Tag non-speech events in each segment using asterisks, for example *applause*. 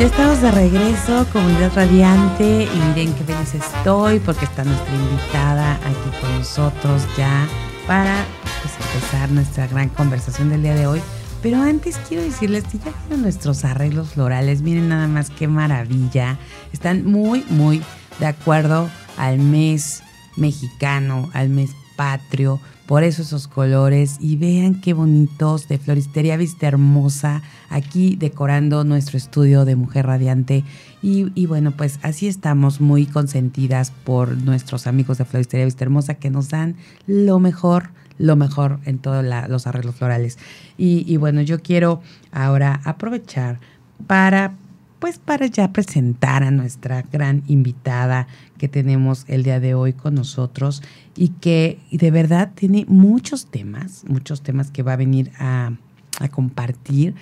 Ya estamos de regreso, comunidad radiante, y miren qué feliz estoy porque está nuestra invitada aquí con nosotros ya para pues, empezar nuestra gran conversación del día de hoy. Pero antes quiero decirles que ya vieron nuestros arreglos florales, miren nada más qué maravilla. Están muy, muy de acuerdo al mes mexicano, al mes patrio. Por eso esos colores y vean qué bonitos de Floristería Vista Hermosa aquí decorando nuestro estudio de Mujer Radiante. Y, bueno, pues así estamos muy consentidas por nuestros amigos de Floristería Vista Hermosa que nos dan lo mejor, lo mejor en todos los arreglos florales. Y, y bueno, yo quiero ahora aprovechar para pues para ya presentar a nuestra gran invitada que tenemos el día de hoy con nosotros y que de verdad tiene muchos temas, muchos temas que va a venir a, compartir.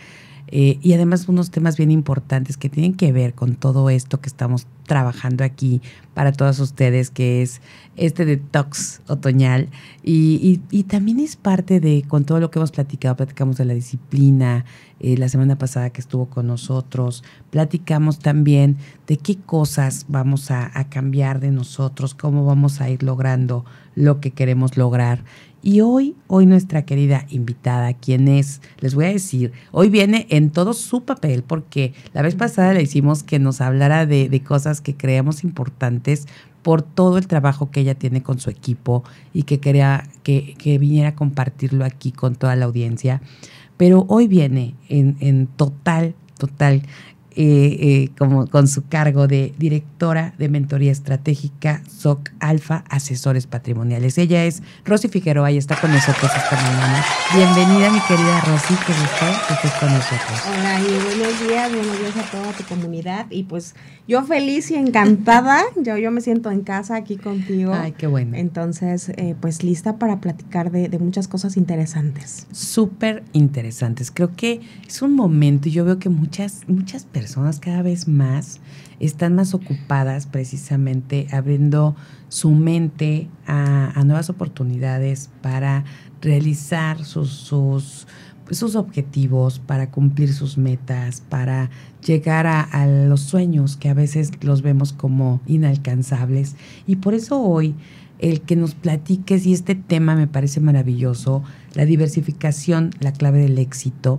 Eh, y además unos temas bien importantes que tienen que ver con todo esto que estamos trabajando aquí para todos ustedes, que es este detox otoñal. Y, y, también es parte de, con todo lo que hemos platicado, platicamos de la disciplina, eh, la semana pasada que estuvo con nosotros, platicamos también de qué cosas vamos a cambiar de nosotros, cómo vamos a ir logrando lo que queremos lograr. Y hoy, hoy nuestra querida invitada, quien es, les voy a decir, hoy viene en todo su papel, porque la vez pasada le hicimos que nos hablara de, de cosas que creemos importantes por todo el trabajo que ella tiene con su equipo y que quería que, que viniera a compartirlo aquí con toda la audiencia. Pero hoy viene en, en total, total eh, eh, como con su cargo de directora de mentoría estratégica SOC Alfa Asesores Patrimoniales. Ella es Rosy Figueroa y está con nosotros esta mañana. Bienvenida, mi querida Rosy, que gusto que estés con nosotros. Hola y buenos días, buenos días a toda tu comunidad. Y pues yo feliz y encantada, *laughs* yo, yo me siento en casa aquí contigo. Ay, qué bueno. Entonces, eh, pues lista para platicar de, de muchas cosas interesantes. Súper interesantes. Creo que es un momento, y yo veo que muchas, muchas personas personas cada vez más están más ocupadas precisamente abriendo su mente a, nuevas oportunidades para realizar sus, sus, sus, objetivos, para cumplir sus metas, para llegar a, a los sueños que a veces los vemos como inalcanzables. Y por eso hoy el que nos platiques, y este tema me parece maravilloso, la diversificación, la clave del éxito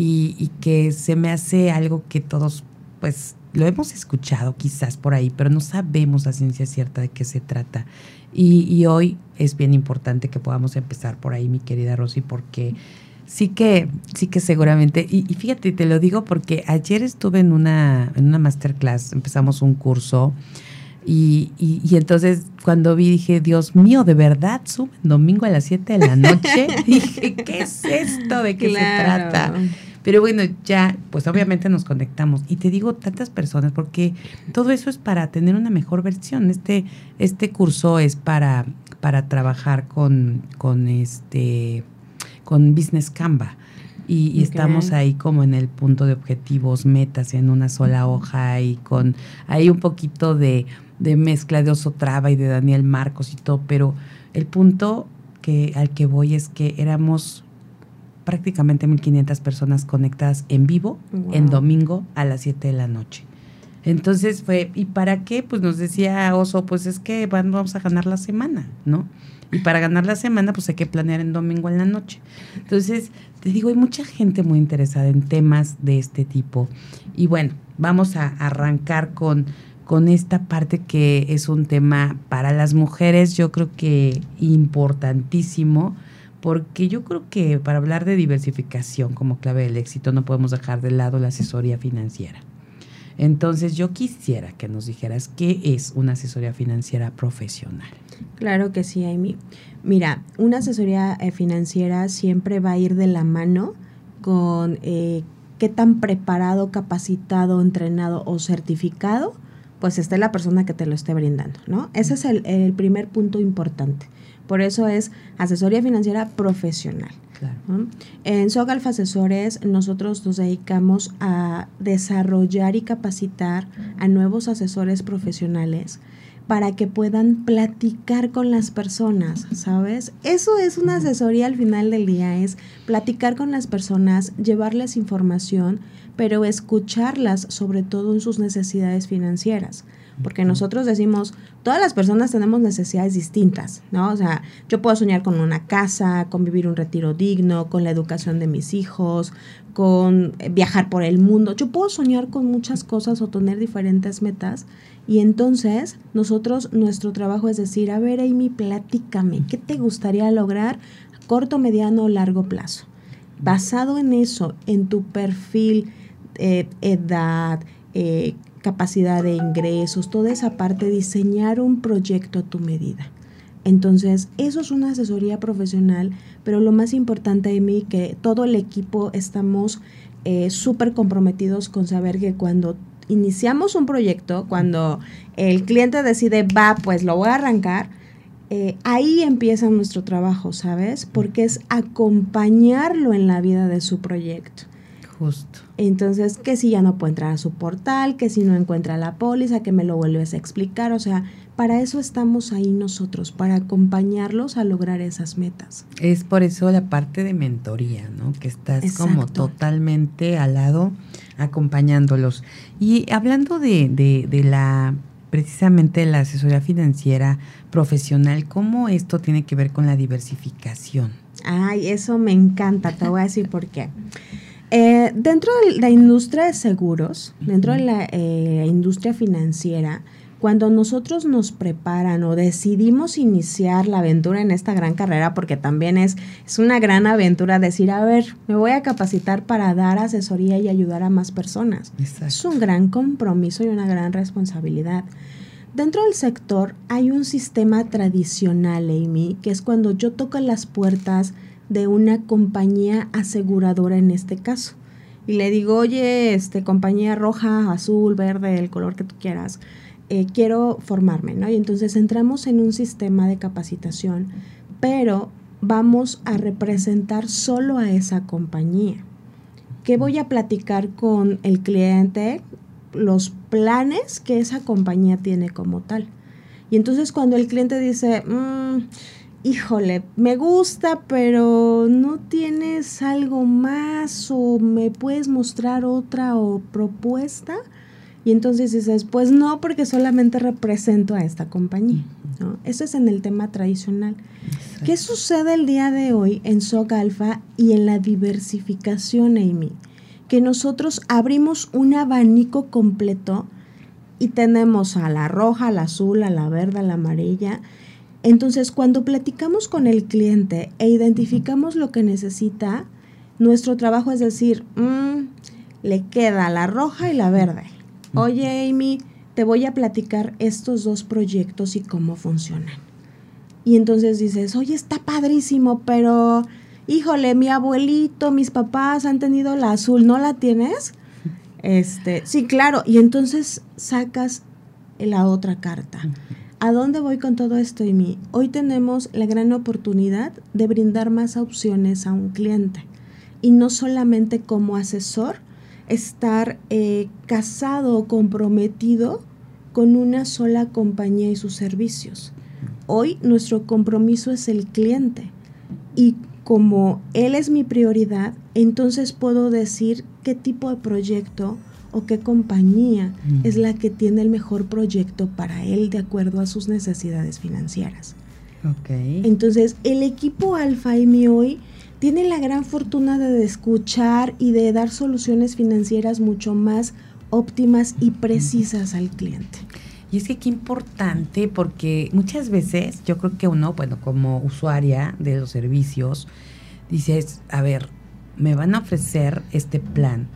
y, que se me hace algo que todos, pues, lo hemos escuchado quizás por ahí, pero no sabemos a ciencia cierta de qué se trata. Y, hoy es bien importante que podamos empezar por ahí, mi querida Rosy, porque sí que, sí que seguramente, y, fíjate, te lo digo porque ayer estuve en una, en una masterclass, empezamos un curso. Y, y, entonces cuando vi dije, Dios mío, ¿de verdad suben domingo a las 7 de la noche? *laughs* dije, ¿qué es esto? ¿De qué se trata? Pero bueno, ya, pues obviamente nos conectamos. Y te digo tantas personas, porque todo eso es para tener una mejor versión. Este, este curso es para, para trabajar con, con este con Business Canva. Y, estamos ahí como en el punto de objetivos, metas en una sola hoja y con ahí un poquito de, de mezcla de Oso Traba y de Daniel Marcos y todo, pero el punto que al que voy es que éramos prácticamente 1.500 personas conectadas en vivo en domingo a las 7 de la noche. Entonces fue, ¿y para qué? Pues nos decía Oso, pues es que vamos a ganar la semana, ¿no? Y para ganar la semana, pues hay que planear en domingo en la noche. Entonces, te digo, hay mucha gente muy interesada en temas de este tipo. Y bueno, vamos a arrancar con, con esta parte que es un tema para las mujeres, yo creo que importantísimo porque yo creo que para hablar de diversificación como clave del éxito no podemos dejar de lado la asesoría financiera. Entonces yo quisiera que nos dijeras qué es una asesoría financiera profesional. Claro que sí, Amy. Mira, una asesoría eh, financiera siempre va a ir de la mano con eh, qué tan preparado, capacitado, entrenado o certificado, pues esté la persona que te lo esté brindando, ¿no? Ese es el, el primer punto importante. Por eso es asesoría financiera profesional. En Sogalf Asesores nosotros nos dedicamos a desarrollar y capacitar a nuevos asesores profesionales para que puedan platicar con las personas, ¿sabes? Eso es una asesoría al final del día, es platicar con las personas, llevarles información, pero escucharlas sobre todo en sus necesidades financieras. Porque nosotros decimos, todas las personas tenemos necesidades distintas, ¿no? O sea, yo puedo soñar con una casa, con vivir un retiro digno, con la educación de mis hijos, con eh, viajar por el mundo. Yo puedo soñar con muchas cosas o tener diferentes metas. Y entonces nosotros, nuestro trabajo es decir, a ver, Amy, platícame, ¿qué te gustaría lograr a corto, mediano o largo plazo? Basado en eso, en tu perfil, eh, edad, eh, capacidad de ingresos, toda esa parte, diseñar un proyecto a tu medida. Entonces, eso es una asesoría profesional, pero lo más importante de mí, que todo el equipo estamos eh, súper comprometidos con saber que cuando iniciamos un proyecto, cuando el cliente decide, va, pues lo voy a arrancar, eh, ahí empieza nuestro trabajo, ¿sabes? Porque es acompañarlo en la vida de su proyecto. Justo. Entonces, que si ya no puede entrar a su portal, que si no encuentra la póliza, que me lo vuelves a explicar. O sea, para eso estamos ahí nosotros, para acompañarlos a lograr esas metas. Es por eso la parte de mentoría, ¿no? Que estás como totalmente al lado acompañándolos. Y hablando de, de, de la precisamente la asesoría financiera profesional, ¿cómo esto tiene que ver con la diversificación? Ay, eso me encanta, te voy a decir por qué. *laughs* Eh, dentro de la industria de seguros, dentro de la eh, industria financiera, cuando nosotros nos preparan o decidimos iniciar la aventura en esta gran carrera, porque también es, es una gran aventura decir, a ver, me voy a capacitar para dar asesoría y ayudar a más personas. Es un gran compromiso y una gran responsabilidad. Dentro del sector hay un sistema tradicional, Amy, que es cuando yo toco las puertas de una compañía aseguradora en este caso. Y le digo, oye, este, compañía roja, azul, verde, el color que tú quieras, eh, quiero formarme, ¿no? Y entonces entramos en un sistema de capacitación, pero vamos a representar solo a esa compañía. ¿Qué voy a platicar con el cliente? Los planes que esa compañía tiene como tal. Y entonces cuando el cliente dice, mmm, híjole, me gusta, pero no tienes algo más o me puedes mostrar otra o propuesta. Y entonces dices, pues no, porque solamente represento a esta compañía. ¿no? Eso es en el tema tradicional. ¿Qué sucede el día de hoy en SOC Alpha y en la diversificación, Amy? Que nosotros abrimos un abanico completo y tenemos a la roja, a la azul, a la verde, a la amarilla, entonces, cuando platicamos con el cliente e identificamos lo que necesita, nuestro trabajo es decir, mm, le queda la roja y la verde. Oye, Amy, te voy a platicar estos dos proyectos y cómo funcionan. Y entonces dices, oye, está padrísimo, pero híjole, mi abuelito, mis papás han tenido la azul, ¿no la tienes? *laughs* Este, sí, claro. Y entonces sacas la otra carta. ¿A dónde voy con todo esto, Amy? Hoy tenemos la gran oportunidad de brindar más opciones a un cliente y no solamente como asesor, estar eh, casado o comprometido con una sola compañía y sus servicios. Hoy nuestro compromiso es el cliente y como él es mi prioridad, entonces puedo decir qué tipo de proyecto o qué compañía es la que tiene el mejor proyecto para él de acuerdo a sus necesidades financieras. Entonces, el equipo Alfa M hoy tiene la gran fortuna de escuchar y de dar soluciones financieras mucho más óptimas y precisas al cliente. Y es que qué importante porque muchas veces yo creo que uno, bueno, como usuaria de los servicios, dices, a ver, me van a ofrecer este plan,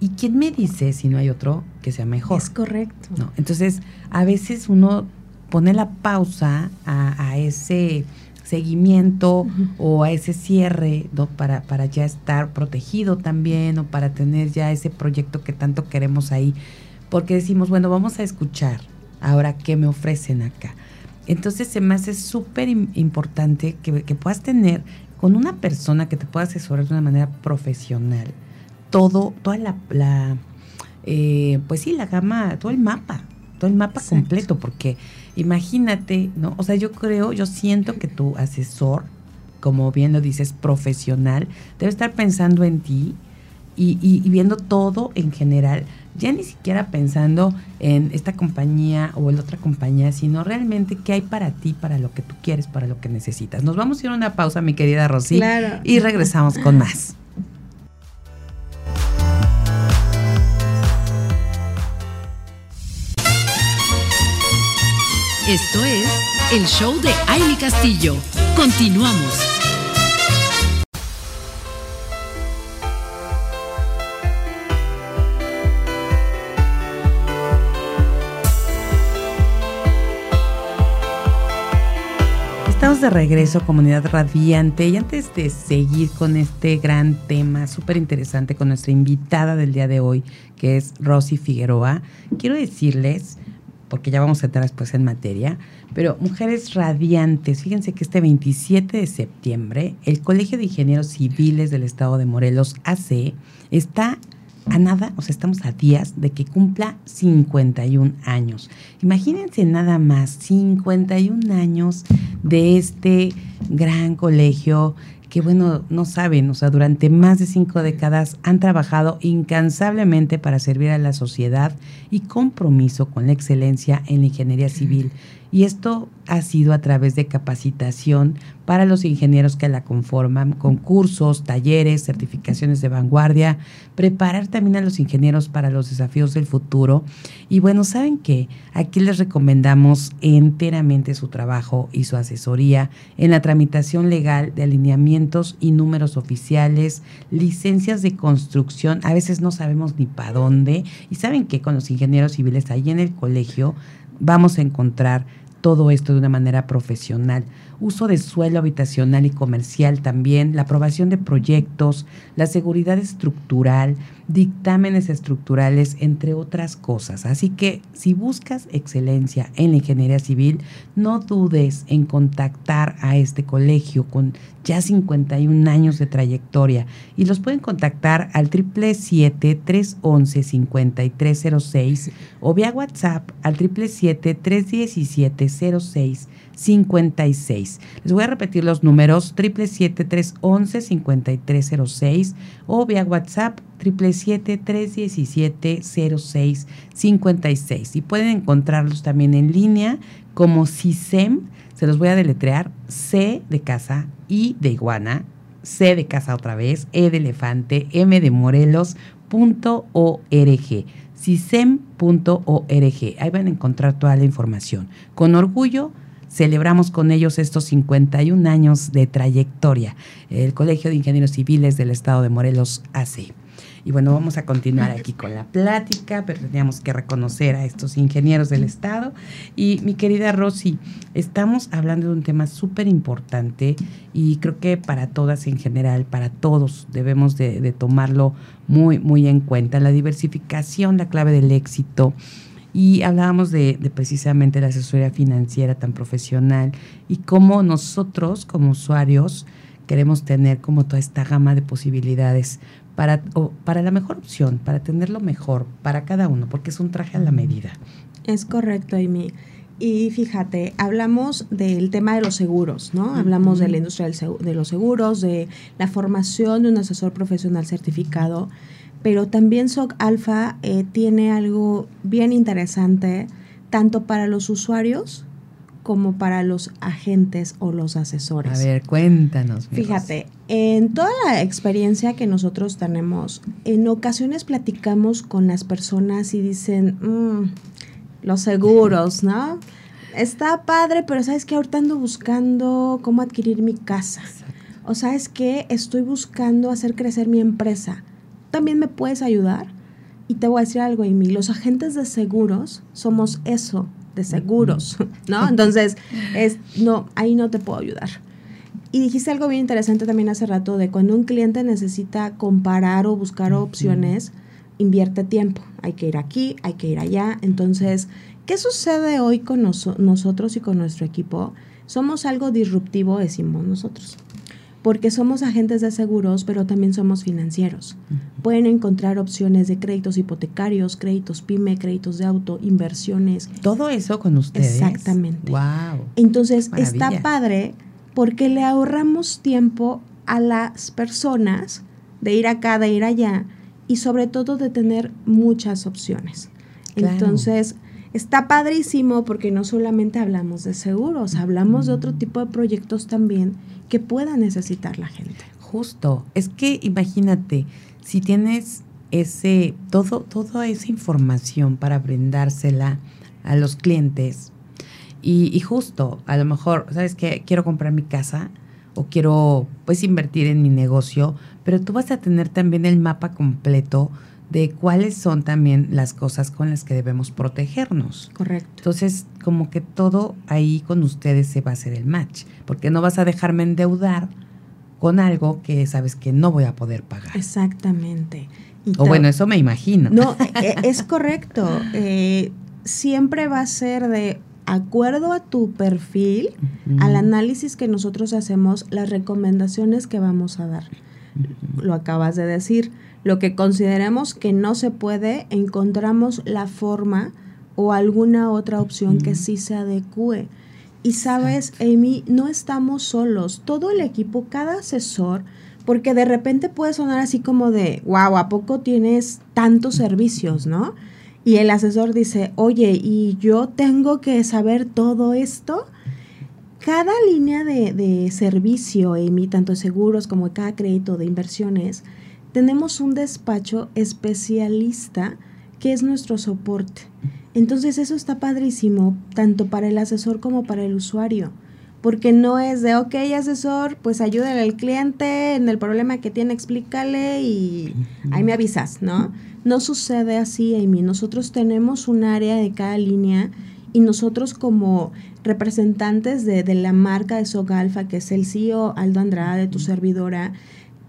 ¿Y quién me dice si no hay otro que sea mejor? Es correcto. Entonces, a veces uno pone la pausa a, ese seguimiento o a ese cierre ¿no? para, para ya estar protegido también o para tener ya ese proyecto que tanto queremos ahí. Porque decimos, bueno, vamos a escuchar ahora qué me ofrecen acá. Entonces se me hace súper importante que, que puedas tener con una persona que te pueda asesorar de una manera profesional todo, toda la, la eh, pues sí, la gama, todo el mapa, todo el mapa completo, porque imagínate, ¿no? O sea, yo creo, yo siento que tu asesor, como bien lo dices, profesional, debe estar pensando en ti y, y, viendo todo en general, ya ni siquiera pensando en esta compañía o en otra compañía, sino realmente qué hay para ti, para lo que tú quieres, para lo que necesitas. Nos vamos a ir a una pausa, mi querida Rosy, y regresamos con más. *laughs* Esto es el show de Aile Castillo. Continuamos. Estamos de regreso, comunidad radiante, y antes de seguir con este gran tema súper interesante con nuestra invitada del día de hoy, que es Rosy Figueroa, quiero decirles porque ya vamos a entrar después en materia, pero Mujeres Radiantes, fíjense que este 27 de septiembre el Colegio de Ingenieros Civiles del Estado de Morelos, AC, está a nada, o sea, estamos a días de que cumpla 51 años. Imagínense nada más, 51 años de este gran colegio que bueno, no saben, o sea, durante más de cinco décadas han trabajado incansablemente para servir a la sociedad y compromiso con la excelencia en la ingeniería civil. Y esto ha sido a través de capacitación para los ingenieros que la conforman, concursos, talleres, certificaciones de vanguardia, preparar también a los ingenieros para los desafíos del futuro. Y bueno, ¿saben qué? Aquí les recomendamos enteramente su trabajo y su asesoría en la tramitación legal de alineamientos y números oficiales, licencias de construcción, a veces no sabemos ni para dónde. Y saben que con los ingenieros civiles ahí en el colegio vamos a encontrar todo esto de una manera profesional. Uso de suelo habitacional y comercial también, la aprobación de proyectos, la seguridad estructural, dictámenes estructurales, entre otras cosas. Así que si buscas excelencia en la ingeniería civil, no dudes en contactar a este colegio con ya 51 años de trayectoria y los pueden contactar al 777-311-5306 o vía WhatsApp al 777-317-06. 56. Les voy a repetir los números 777-311-5306 o vía WhatsApp 777-317-0656. Y pueden encontrarlos también en línea como CISEM, se los voy a deletrear, C de casa, I de iguana, C de casa otra vez, E de elefante, M de Morelos, punto .org cisem.org. Ahí van a encontrar toda la información. Con orgullo celebramos con ellos estos 51 años de trayectoria. El Colegio de Ingenieros Civiles del Estado de Morelos hace. Y bueno, vamos a continuar aquí con la plática, pero teníamos que reconocer a estos ingenieros del Estado. Y mi querida Rosy, estamos hablando de un tema súper importante y creo que para todas en general, para todos debemos de, de tomarlo muy, muy en cuenta. La diversificación, la clave del éxito y hablábamos de, precisamente la asesoría financiera tan profesional y cómo nosotros como usuarios queremos tener como toda esta gama de posibilidades para, para la mejor opción, para tener lo mejor para cada uno, porque es un traje a la medida. Es correcto, Amy. Y fíjate, hablamos del tema de los seguros, ¿no? Hablamos de la industria de los seguros, de la formación de un asesor profesional certificado pero también SOC Alpha eh, tiene algo bien interesante tanto para los usuarios como para los agentes o los asesores. A ver, cuéntanos. Fíjate, en toda la experiencia que nosotros tenemos, en ocasiones platicamos con las personas y dicen, mm, los seguros, ¿no? Está padre, pero sabes que ahorita ando buscando cómo adquirir mi casa. O sabes que estoy buscando hacer crecer mi empresa también me puedes ayudar. Y te voy a decir algo, Amy, los agentes de seguros somos eso, de seguros, ¿no? Entonces, es, no, ahí no te puedo ayudar. Y dijiste algo bien interesante también hace rato de cuando un cliente necesita comparar o buscar opciones, invierte tiempo. Hay que ir aquí, hay que ir allá. Entonces, ¿qué sucede hoy con nosotros y con nuestro equipo? Somos algo disruptivo, decimos nosotros porque somos agentes de seguros, pero también somos financieros. Pueden encontrar opciones de créditos hipotecarios, créditos PYME, créditos de auto, inversiones. Todo eso con ustedes. Exactamente. Wow. Entonces, está padre porque le ahorramos tiempo a las personas de ir acá, de ir allá y sobre todo de tener muchas opciones. Entonces, está padrísimo porque no solamente hablamos de seguros, hablamos de otro tipo de proyectos también que pueda necesitar la gente. Justo, es que imagínate, si tienes ese, todo, toda esa información para brindársela a los clientes y, y justo, a lo mejor, ¿sabes qué? Quiero comprar mi casa o quiero pues invertir en mi negocio, pero tú vas a tener también el mapa completo de cuáles son también las cosas con las que debemos protegernos. Correcto. Entonces, como que todo ahí con ustedes se va a hacer el match, porque no vas a dejarme endeudar con algo que sabes que no voy a poder pagar. Exactamente. o bueno, eso me imagino. No, *laughs* e, e, es correcto. Eh, siempre va a ser de acuerdo a tu perfil, al análisis que nosotros hacemos, las recomendaciones que vamos a dar. Lo acabas de decir lo que consideremos que no se puede, encontramos la forma o alguna otra opción que sí se adecue. Y sabes, Amy, no estamos solos. Todo el equipo, cada asesor, porque de repente puede sonar así como de, wow, ¿a poco tienes tantos servicios, no? Y el asesor dice, oye, ¿y yo tengo que saber todo esto? Cada línea de, de servicio, Amy, tanto de seguros como cada crédito de inversiones, tenemos un despacho especialista que es nuestro soporte. Entonces eso está padrísimo, tanto para el asesor como para el usuario, porque no es de, ok, asesor, pues ayúdale al cliente en el problema que tiene, explícale y ahí me avisas, ¿no? No sucede así, Amy. Nosotros tenemos un área de cada línea y nosotros como representantes de, de la marca de Sogalfa, que es el CEO Aldo Andrade, tu servidora,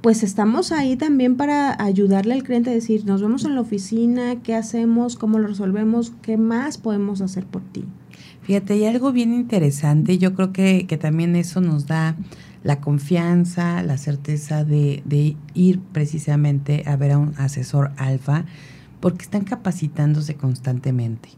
pues estamos ahí también para ayudarle al cliente a decir, nos vemos en la oficina, qué hacemos, cómo lo resolvemos, qué más podemos hacer por ti. Fíjate, hay algo bien interesante, yo creo que, que también eso nos da la confianza, la certeza de, de, ir precisamente a ver a un asesor alfa, porque están capacitándose constantemente.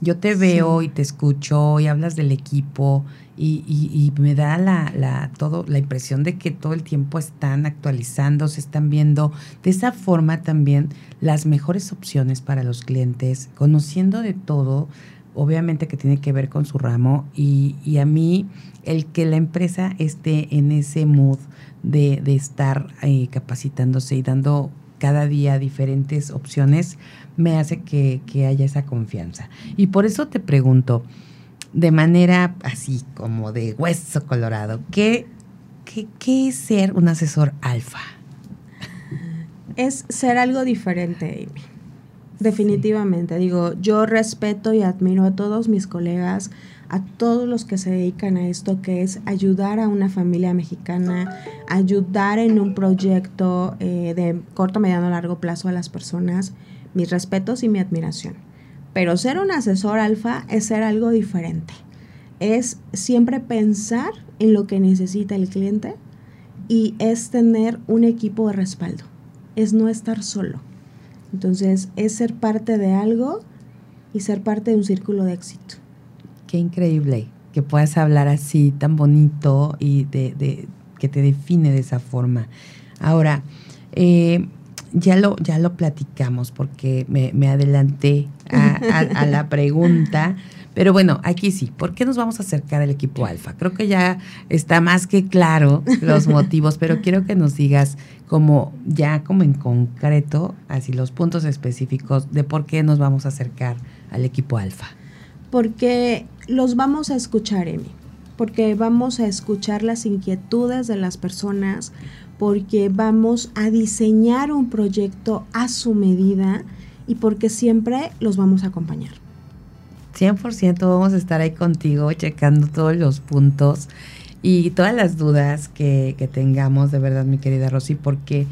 Yo te veo y te escucho y hablas del equipo y, y, me da la, la, todo, la impresión de que todo el tiempo están actualizando, se están viendo de esa forma también las mejores opciones para los clientes, conociendo de todo, obviamente que tiene que ver con su ramo y, y a mí el que la empresa esté en ese mood de, de estar eh, capacitándose y dando cada día diferentes opciones, me hace que, que haya esa confianza. Y por eso te pregunto, de manera así como de hueso colorado, ¿qué, qué, es ser un asesor alfa? Es ser algo diferente, Amy. Definitivamente. Digo, yo respeto y admiro a todos mis colegas, a todos los que se dedican a esto, que es ayudar a una familia mexicana, ayudar en un proyecto eh, de corto, mediano, largo plazo a las personas. Mis respetos y mi admiración. Pero ser un asesor alfa es ser algo diferente. Es siempre pensar en lo que necesita el cliente y es tener un equipo de respaldo. Es no estar solo. Entonces es ser parte de algo y ser parte de un círculo de éxito. Qué increíble que puedas hablar así, tan bonito y de, que te define de esa forma. Ahora, eh, ya lo, ya lo platicamos porque me, adelanté a, la pregunta. *laughs* Pero bueno, aquí sí, ¿por qué nos vamos a acercar al equipo alfa? Creo que ya está más que claro los *laughs* motivos, pero quiero que nos digas como ya como en concreto, así los puntos específicos de por qué nos vamos a acercar al equipo alfa. Porque los vamos a escuchar, Emi, porque vamos a escuchar las inquietudes de las personas, porque vamos a diseñar un proyecto a su medida y porque siempre los vamos a acompañar. 100% vamos a estar ahí contigo checando todos los puntos. y todas las dudas que, que tengamos, de verdad, mi querida Rosy, porque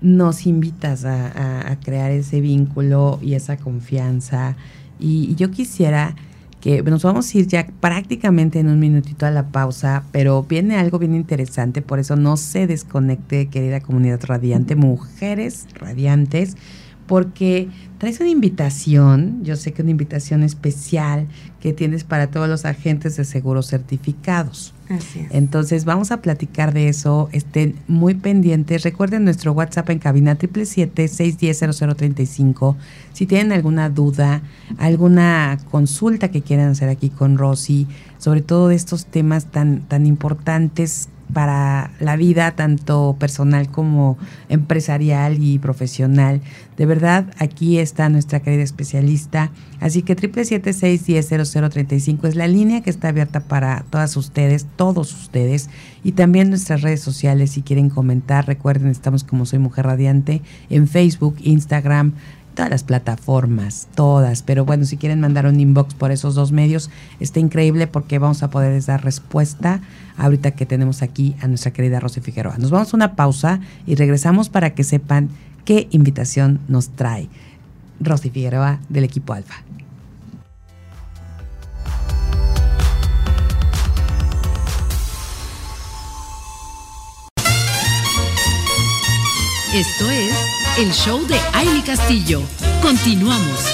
nos invitas a, crear ese vínculo y esa confianza. Y, yo quisiera que nos vamos a ir ya prácticamente en un minutito a la pausa, pero viene algo bien interesante, por eso no se desconecte, querida comunidad radiante, mujeres radiantes porque traes una invitación, yo sé que una invitación especial que tienes para todos los agentes de seguros certificados. Así es. Entonces vamos a platicar de eso, estén muy pendientes. Recuerden nuestro WhatsApp en cabina 777-610-0035. Si tienen alguna duda, alguna consulta que quieran hacer aquí con Rosy, sobre todo de estos temas tan, tan importantes para la vida tanto personal como empresarial y profesional. De verdad, aquí está nuestra querida especialista. Así que 776-100035 es la línea que está abierta para todas ustedes, todos ustedes. Y también nuestras redes sociales, si quieren comentar, recuerden, estamos como Soy Mujer Radiante en Facebook, Instagram, todas las plataformas, todas. Pero bueno, si quieren mandar un inbox por esos dos medios, está increíble porque vamos a poder dar respuesta ahorita que tenemos aquí a nuestra querida Rosy Figueroa. Nos vamos a una pausa y regresamos para que sepan qué invitación nos trae Rosy Figueroa del equipo Alfa. Esto es el show de Aile Castillo. Continuamos.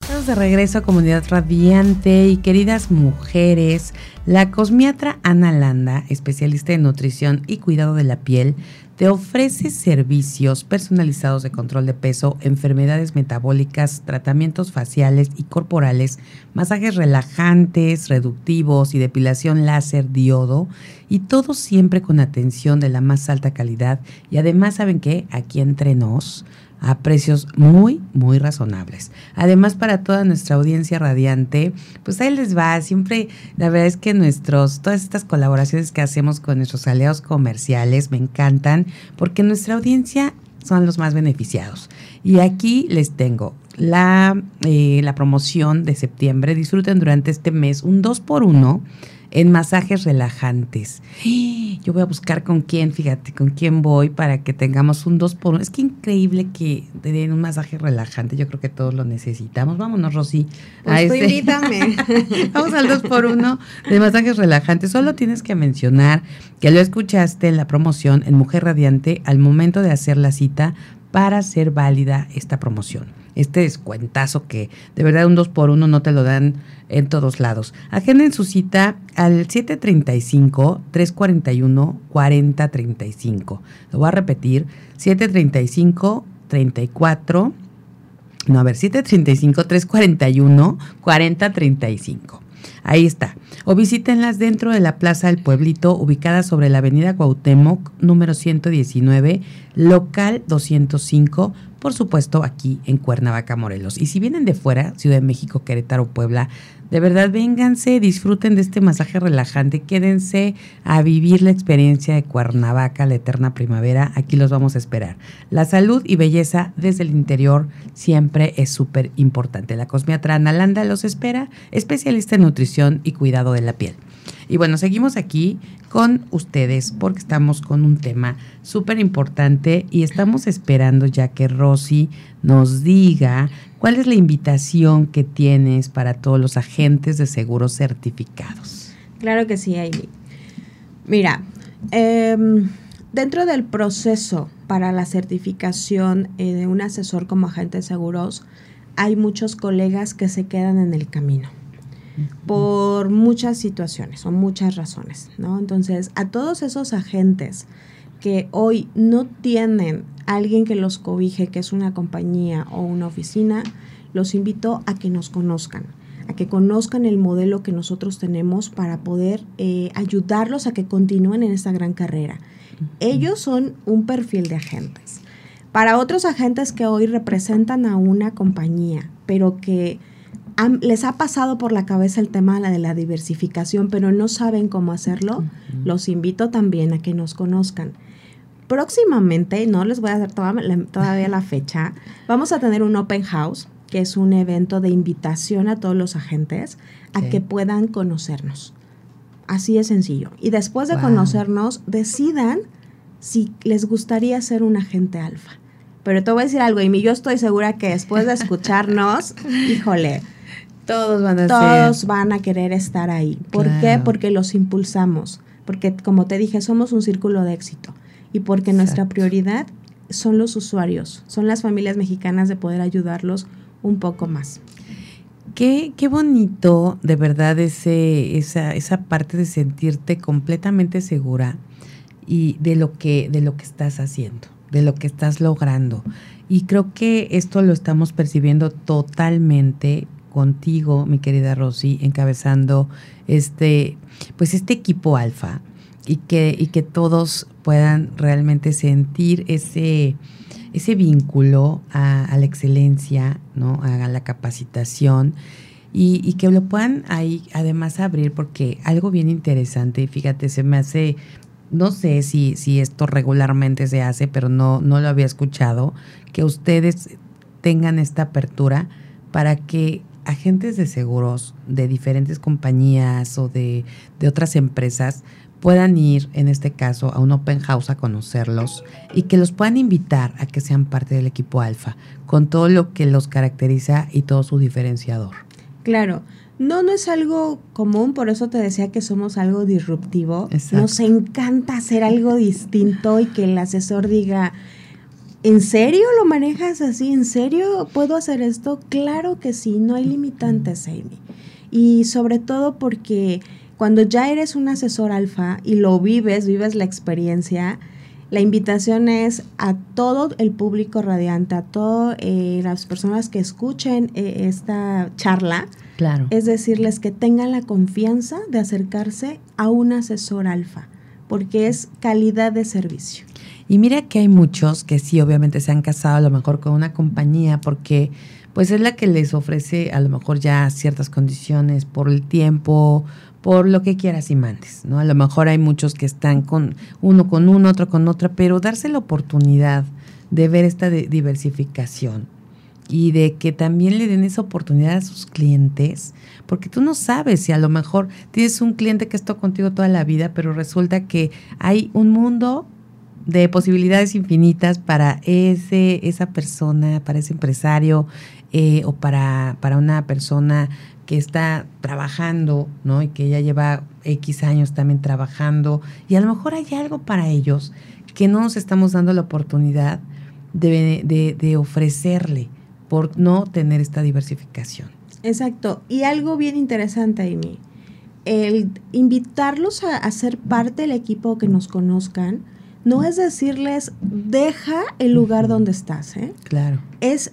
Estamos de regreso a Comunidad Radiante y queridas mujeres. La cosmiatra Ana Landa, especialista en nutrición y cuidado de la piel, te ofrece servicios personalizados de control de peso, enfermedades metabólicas, tratamientos faciales y corporales, masajes relajantes, reductivos y depilación láser diodo, y todo siempre con atención de la más alta calidad. Y además, ¿saben qué? Aquí entre nos a precios muy, muy razonables. Además, para toda nuestra audiencia radiante, pues ahí les va. Siempre, la verdad es que nuestros, todas estas colaboraciones que hacemos con nuestros aliados comerciales me encantan porque nuestra audiencia son los más beneficiados. Y aquí les tengo la, eh, la promoción de septiembre. Disfruten durante este mes un 2 por 1 en masajes relajantes. Yo voy a buscar con quién, fíjate, con quién voy para que tengamos un 2 por 1 Es que increíble que te den un masaje relajante. Yo creo que todos lo necesitamos. Vámonos, Rosy. Pues a este. invítame. *laughs* Vamos al 2 por 1 de masajes relajantes. Solo tienes que mencionar que lo escuchaste en la promoción en Mujer Radiante al momento de hacer la cita para ser válida esta promoción. Este descuentazo que de verdad un 2 por 1 no te lo dan en todos lados. Agenden su cita al 735-341-4035. Lo voy a repetir, 735-34, no, a ver, 735-341-4035. Ahí está. O visítenlas dentro de la Plaza del Pueblito, ubicada sobre la Avenida Cuauhtémoc, número 119, local 205, por supuesto aquí en Cuernavaca, Morelos. Y si vienen de fuera, Ciudad de México, Querétaro, Puebla, de verdad, vénganse, disfruten de este masaje relajante, quédense a vivir la experiencia de Cuernavaca, la eterna primavera. Aquí los vamos a esperar. La salud y belleza desde el interior siempre es súper importante. La cosmiatra Analanda los espera, especialista en nutrición y cuidado de la piel. Y bueno, seguimos aquí con ustedes porque estamos con un tema súper importante y estamos esperando ya que Rosy nos diga cuál es la invitación que tienes para todos los agentes de seguros certificados. Claro que sí, Amy. Mira, em, dentro del proceso para la certificación eh, de un asesor como agente de seguros, hay muchos colegas que se quedan en el camino por muchas situaciones o muchas razones, ¿no? Entonces, a todos esos agentes que hoy no tienen alguien que los cobije, que es una compañía o una oficina, los invito a que nos conozcan, a que conozcan el modelo que nosotros tenemos para poder eh, ayudarlos a que continúen en esta gran carrera. Ellos son un perfil de agentes. Para otros agentes que hoy representan a una compañía, pero que les ha pasado por la cabeza el tema de la diversificación, pero no saben cómo hacerlo, los invito también a que nos conozcan. Próximamente, no les voy a dar todavía la fecha, vamos a tener un open house, que es un evento de invitación a todos los agentes a que puedan conocernos Así es sencillo. Y después de Wow. conocernos, decidan si les gustaría ser un agente alfa. Pero te voy a decir algo, Amy, yo estoy segura que después de escucharnos, *laughs* híjole, Todos van a todos ser. van a querer estar ahí. ¿Por qué? Porque los impulsamos. Porque, como te dije, somos un círculo de éxito. Y porque nuestra prioridad son los usuarios, son las familias mexicanas de poder ayudarlos un poco más. Qué, qué bonito, de verdad, ese, esa, esa parte de sentirte completamente segura y de lo que, de lo que estás haciendo, de lo que estás logrando. Y creo que esto lo estamos percibiendo totalmente contigo, mi querida Rosy, encabezando este, pues este equipo alfa y que, y que todos puedan realmente sentir ese, ese vínculo a, la excelencia, ¿no? a la capacitación y, y que lo puedan ahí además abrir porque algo bien interesante, fíjate, se me hace, no sé si, si esto regularmente se hace, pero no, no lo había escuchado, que ustedes tengan esta apertura para que agentes de seguros de diferentes compañías o de, de otras empresas puedan ir, en este caso, a un open house a conocerlos y que los puedan invitar a que sean parte del equipo alfa, con todo lo que los caracteriza y todo su diferenciador. Claro, no, no es algo común, por eso te decía que somos algo disruptivo. Exacto. Nos encanta hacer algo distinto y que el asesor diga, ¿en serio lo manejas así? ¿En serio puedo hacer esto? Claro que sí, no hay limitantes, Amy. Y sobre todo porque cuando ya eres un asesor alfa y lo vives, vives la experiencia, la invitación es a todo el público radiante, a todas las personas que escuchen eh, esta charla, Claro. es decirles que tengan la confianza de acercarse a un asesor alfa, porque es calidad de servicio. Y mira que hay muchos que sí, obviamente se han casado a lo mejor con una compañía porque pues es la que les ofrece a lo mejor ya ciertas condiciones por el tiempo, por lo que quieras y mandes, ¿no? A lo mejor hay muchos que están con uno con uno, otro con otra, pero darse la oportunidad de ver esta diversificación y de que también le den esa oportunidad a sus clientes, porque tú no sabes si a lo mejor tienes un cliente que está contigo toda la vida, pero resulta que hay un mundo de posibilidades infinitas para ese, esa persona, para ese empresario eh, o para, para una persona que está trabajando, ¿no? Y que ya lleva X años también trabajando. Y a lo mejor hay algo para ellos que no nos estamos dando la oportunidad de, de, ofrecerle por no tener esta diversificación. Exacto. Y algo bien interesante, Amy, el invitarlos a, a ser parte del equipo que nos conozcan, no es decirles, deja el lugar donde estás, ¿eh? Claro. es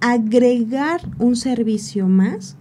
agregar un servicio más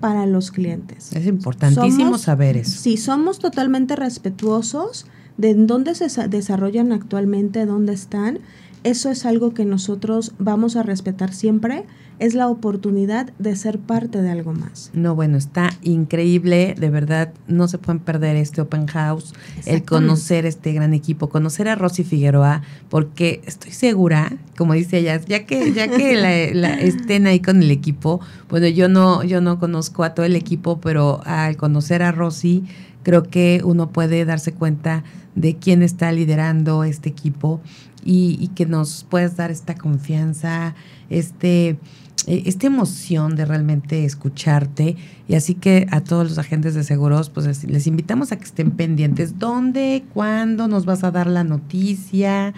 para los clientes. Es importantísimo Somos- saber eso. Si somos totalmente respetuosos de dónde se sa- desarrollan actualmente, dónde están, eso es algo que nosotros vamos a respetar siempre, es la oportunidad de ser parte de algo más. No, bueno, está increíble, de verdad, no se pueden perder este open house, el conocer este gran equipo, conocer a Rosy Figueroa, porque estoy segura, como dice ella, ya que, ya que la- la- estén ahí con el equipo, bueno, yo no, yo no conozco a todo el equipo, pero al conocer a Rosy, creo que uno puede darse cuenta de quién está liderando este equipo y, y que nos puedes dar esta confianza, este, esta emoción de realmente escucharte. Y así que a todos los agentes de seguros, pues les, invitamos a que estén pendientes. ¿Dónde? ¿Cuándo nos vas a dar la noticia?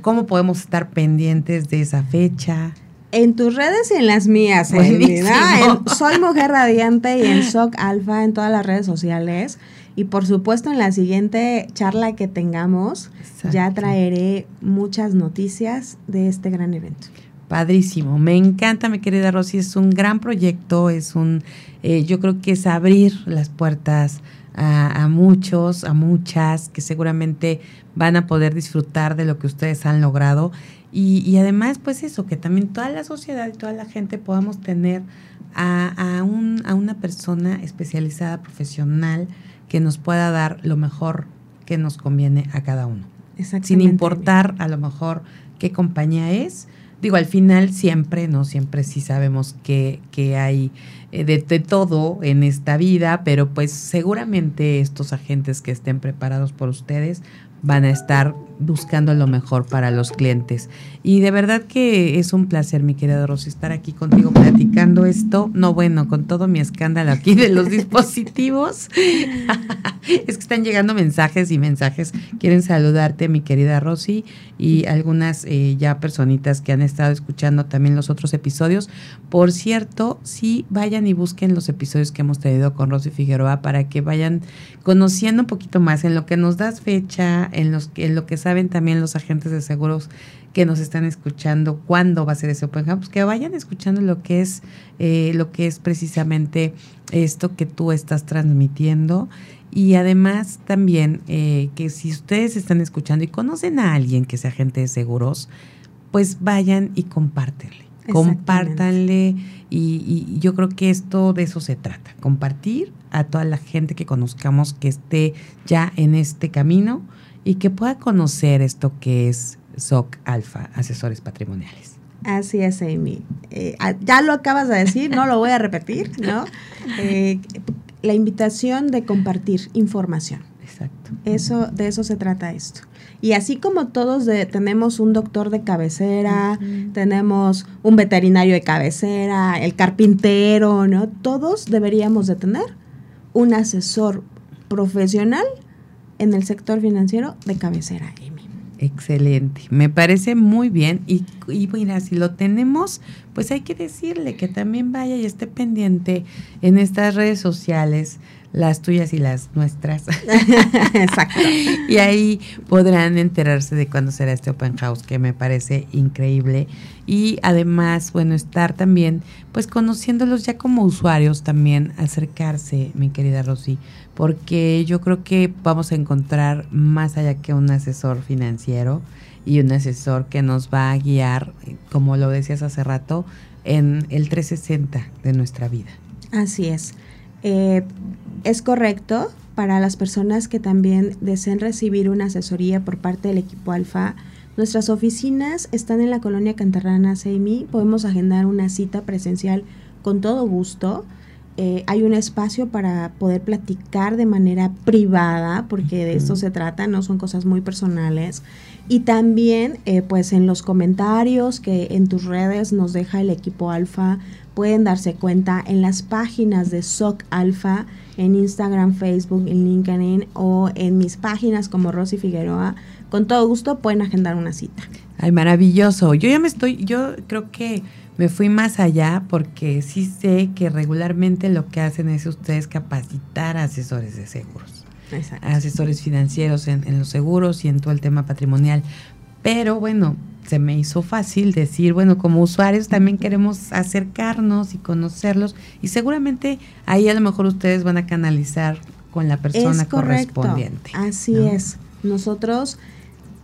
¿Cómo podemos estar pendientes de esa fecha? En tus redes y en las mías. En Soy Mujer Radiante y en SOC Alfa en todas las redes sociales. Y por supuesto en la siguiente charla que tengamos ya traeré muchas noticias de este gran evento. Padrísimo, me encanta mi querida Rosy, es un gran proyecto, es un, eh, yo creo que es abrir las puertas a, a muchos, a muchas que seguramente van a poder disfrutar de lo que ustedes han logrado. Y, y además pues eso, que también toda la sociedad y toda la gente podamos tener a, a, un, a una persona especializada, profesional, que nos pueda dar lo mejor que nos conviene a cada uno. Exactamente. sin importar a lo mejor qué compañía es, digo, al final siempre, ¿no? Siempre sí sabemos que, que hay eh, de, de, todo en esta vida, pero pues seguramente estos agentes que estén preparados por ustedes van a estar buscando lo mejor para los clientes. Y de verdad que es un placer, mi querida Rosy, estar aquí contigo platicando esto. No, bueno, con todo mi escándalo aquí de los dispositivos. *laughs* es que están llegando mensajes y mensajes. Quieren saludarte, mi querida Rosy, y algunas eh, ya personitas que han estado escuchando también los otros episodios. Por cierto, sí vayan y busquen los episodios que hemos traído con Rosy Figueroa para que vayan conociendo un poquito más en lo que nos das fecha, en, los, en lo que saben también los agentes de seguros que nos están escuchando cuándo va a ser ese Open House, pues que vayan escuchando lo que es eh, lo que es precisamente esto que tú estás transmitiendo. Y además también eh, que si ustedes están escuchando y conocen a alguien que sea agente de seguros, pues vayan y compártenle, compártanle y, y yo creo que esto de eso se trata, compartir a toda la gente que conozcamos que esté ya en este camino y que pueda conocer esto que es SOC Alfa, Asesores Patrimoniales. Así es, Amy. Eh, ya lo acabas de decir, no lo voy a repetir, ¿no? Eh, la invitación de compartir información. Exacto. Eso, de eso se trata esto. Y así como todos tenemos un doctor de cabecera, tenemos un veterinario de cabecera, el carpintero, ¿no? Todos deberíamos de tener un asesor profesional en el sector financiero de cabecera, Amy. Excelente, me parece muy bien y, y mira, si lo tenemos, pues hay que decirle que también vaya y esté pendiente en estas redes sociales, las tuyas y las nuestras. *laughs* Exacto. y ahí podrán enterarse de cuándo será este open house, que me parece increíble. Y además, bueno, estar también, pues conociéndolos ya como usuarios también, acercarse, mi querida Rosy, porque yo creo que vamos a encontrar más allá que un asesor financiero y un asesor que nos va a guiar, como lo decías hace rato, en el 360 de nuestra vida. Así es. Eh, es correcto para las personas que también deseen recibir una asesoría por parte del equipo Alfa. Nuestras oficinas están en la colonia Cantarrana Seimi. Podemos agendar una cita presencial con todo gusto. Eh, hay un espacio para poder platicar de manera privada, porque de esto se trata, no son cosas muy personales. Y también, eh, pues en los comentarios que en tus redes nos deja el equipo Alfa, pueden darse cuenta en las páginas de SOC Alfa, en Instagram, Facebook, en LinkedIn o en mis páginas como Rosy Figueroa. Con todo gusto pueden agendar una cita. Ay, maravilloso. Yo ya me estoy, yo creo que me fui más allá porque sí sé que regularmente lo que hacen es ustedes capacitar a asesores de seguros, Exacto. asesores financieros en, en los seguros y en todo el tema patrimonial. Pero bueno, se me hizo fácil decir, bueno, como usuarios también queremos acercarnos y conocerlos y seguramente ahí a lo mejor ustedes van a canalizar con la persona es correcto. correspondiente. Así ¿no? es. Nosotros,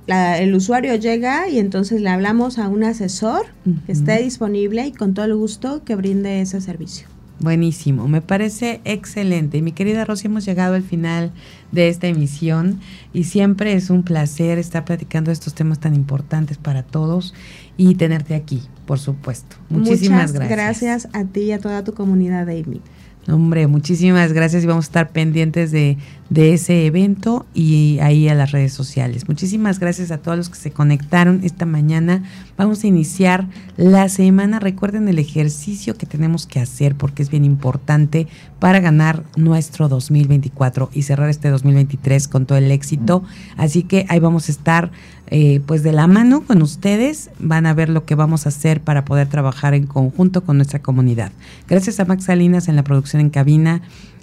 la, el usuario llega y entonces le hablamos a un asesor que esté disponible y con todo el gusto que brinde ese servicio. Buenísimo, me parece excelente. Y mi querida Rosy, hemos llegado al final de esta emisión y siempre es un placer estar platicando estos temas tan importantes para todos y tenerte aquí, por supuesto. Muchísimas Muchas gracias. gracias a ti y a toda tu comunidad, Amy. Hombre, muchísimas gracias y vamos a estar pendientes de, de ese evento y ahí a las redes sociales. Muchísimas gracias a todos los que se conectaron esta mañana. Vamos a iniciar la semana. Recuerden el ejercicio que tenemos que hacer porque es bien importante para ganar nuestro 2024 y cerrar este 2023 con todo el éxito. Así que ahí vamos a estar eh, pues de la mano con ustedes. Van a ver lo que vamos a hacer para poder trabajar en conjunto con nuestra comunidad. Gracias a Max Salinas en la producción en cabina,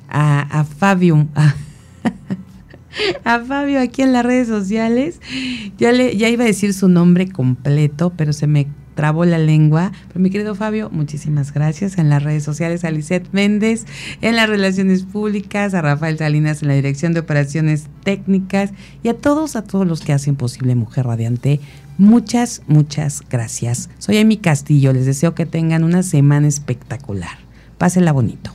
a, a Fabio. *laughs* a Fabio aquí en las redes sociales. Ya, le, iba a decir su nombre completo, pero se me trabó la lengua. Pero mi querido Fabio, muchísimas gracias en las redes sociales, a Lisette Méndez en las relaciones públicas, a Rafael Salinas en la dirección de operaciones técnicas y a todos, a todos los que hacen posible Mujer Radiante. Muchas, muchas gracias. Soy Amy Castillo, les deseo que tengan una semana espectacular. Pásenla bonito.